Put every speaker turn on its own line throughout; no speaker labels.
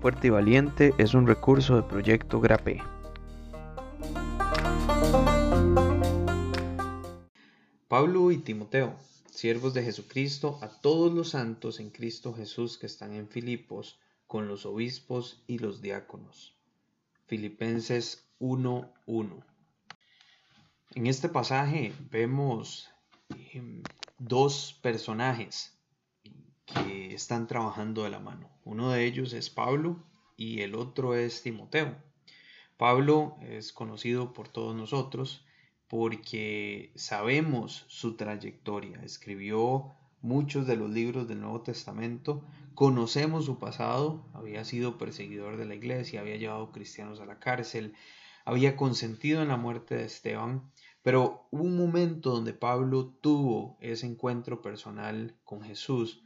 Fuerte y Valiente es un recurso de Proyecto Grape. Pablo y Timoteo, siervos de Jesucristo, a todos los santos en Cristo Jesús que están en Filipos, con los obispos y los diáconos. Filipenses 1.1. En este pasaje vemos em, dos personajes que están trabajando de la mano. Uno de ellos es Pablo y el otro es Timoteo. Pablo es conocido por todos nosotros porque sabemos su trayectoria. Escribió muchos de los libros del Nuevo Testamento, conocemos su pasado, había sido perseguidor de la iglesia, había llevado cristianos a la cárcel, había consentido en la muerte de Esteban, pero hubo un momento donde Pablo tuvo ese encuentro personal con Jesús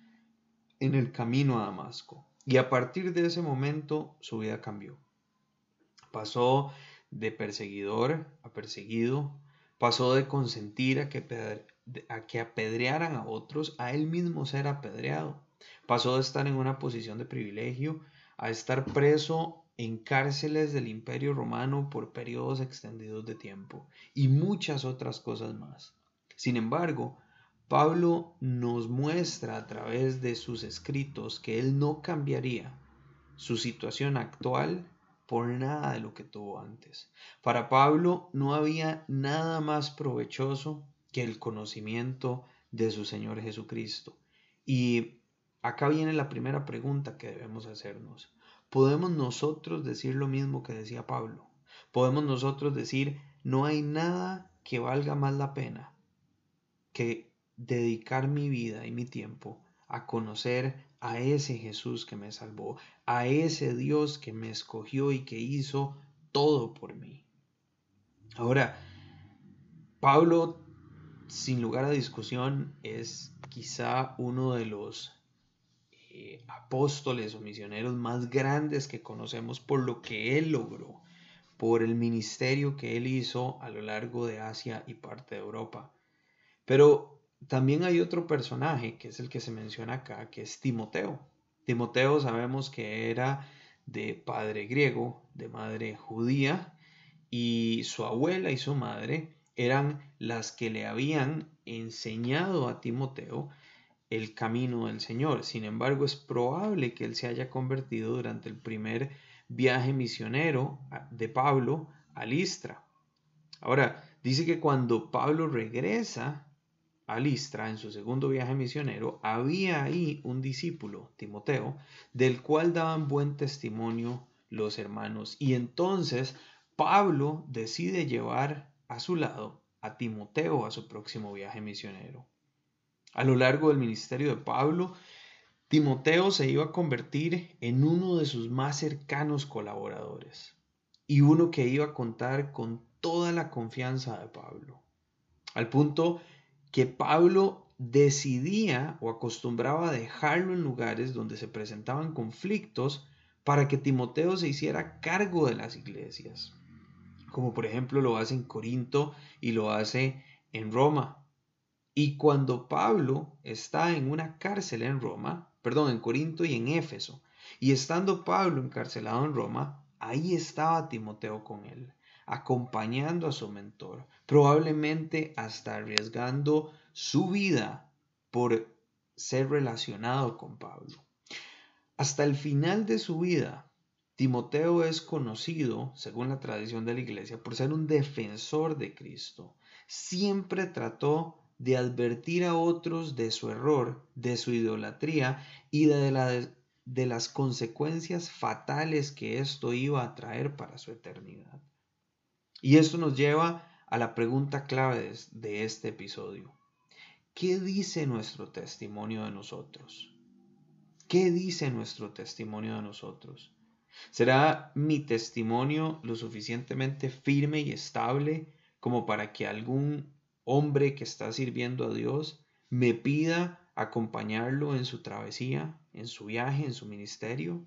en el camino a Damasco. Y a partir de ese momento su vida cambió. Pasó de perseguidor a perseguido, pasó de consentir a que, a que apedrearan a otros, a él mismo ser apedreado. Pasó de estar en una posición de privilegio a estar preso en cárceles del imperio romano por periodos extendidos de tiempo y muchas otras cosas más. Sin embargo, Pablo nos muestra a través de sus escritos que él no cambiaría su situación actual por nada de lo que tuvo antes. Para Pablo no había nada más provechoso que el conocimiento de su Señor Jesucristo. Y acá viene la primera pregunta que debemos hacernos. ¿Podemos nosotros decir lo mismo que decía Pablo? ¿Podemos nosotros decir, no hay nada que valga más la pena que dedicar mi vida y mi tiempo a conocer a ese Jesús que me salvó, a ese Dios que me escogió y que hizo todo por mí. Ahora, Pablo, sin lugar a discusión, es quizá uno de los eh, apóstoles o misioneros más grandes que conocemos por lo que él logró, por el ministerio que él hizo a lo largo de Asia y parte de Europa. Pero también hay otro personaje, que es el que se menciona acá, que es Timoteo. Timoteo sabemos que era de padre griego, de madre judía, y su abuela y su madre eran las que le habían enseñado a Timoteo el camino del Señor. Sin embargo, es probable que él se haya convertido durante el primer viaje misionero de Pablo a Listra. Ahora, dice que cuando Pablo regresa a Listra en su segundo viaje misionero, había ahí un discípulo, Timoteo, del cual daban buen testimonio los hermanos. Y entonces Pablo decide llevar a su lado a Timoteo a su próximo viaje misionero. A lo largo del ministerio de Pablo, Timoteo se iba a convertir en uno de sus más cercanos colaboradores y uno que iba a contar con toda la confianza de Pablo, al punto que Pablo decidía o acostumbraba a dejarlo en lugares donde se presentaban conflictos para que Timoteo se hiciera cargo de las iglesias, como por ejemplo lo hace en Corinto y lo hace en Roma. Y cuando Pablo está en una cárcel en Roma, perdón, en Corinto y en Éfeso, y estando Pablo encarcelado en Roma, ahí estaba Timoteo con él acompañando a su mentor, probablemente hasta arriesgando su vida por ser relacionado con Pablo. Hasta el final de su vida, Timoteo es conocido, según la tradición de la iglesia, por ser un defensor de Cristo. Siempre trató de advertir a otros de su error, de su idolatría y de, las consecuencias fatales que esto iba a traer para su eternidad. Y esto nos lleva a la pregunta clave de este episodio. ¿Qué dice nuestro testimonio de nosotros? ¿Qué dice nuestro testimonio de nosotros? ¿Será mi testimonio lo suficientemente firme y estable como para que algún hombre que está sirviendo a Dios me pida acompañarlo en su travesía, en su viaje, en su ministerio?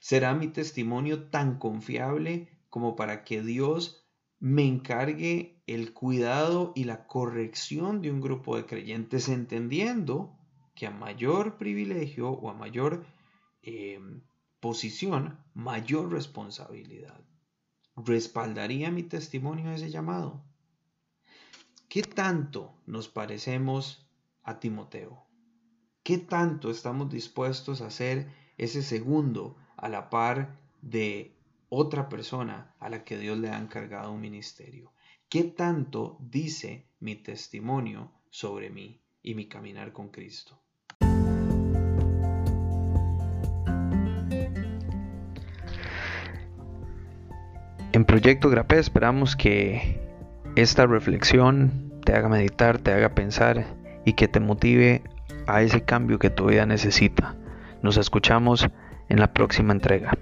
¿Será mi testimonio tan confiable como para que Dios me encargue el cuidado y la corrección de un grupo de creyentes, entendiendo que a mayor privilegio o a mayor eh, posición, mayor responsabilidad. ¿Respaldaría mi testimonio ese llamado? ¿Qué tanto nos parecemos a Timoteo? ¿Qué tanto estamos dispuestos a hacer ese segundo a la par de otra persona a la que Dios le ha encargado un ministerio? ¿Qué tanto dice mi testimonio sobre mí y mi caminar con Cristo?
En Proyecto Grape esperamos que esta reflexión te haga meditar, te haga pensar y que te motive a ese cambio que tu vida necesita. Nos escuchamos en la próxima entrega.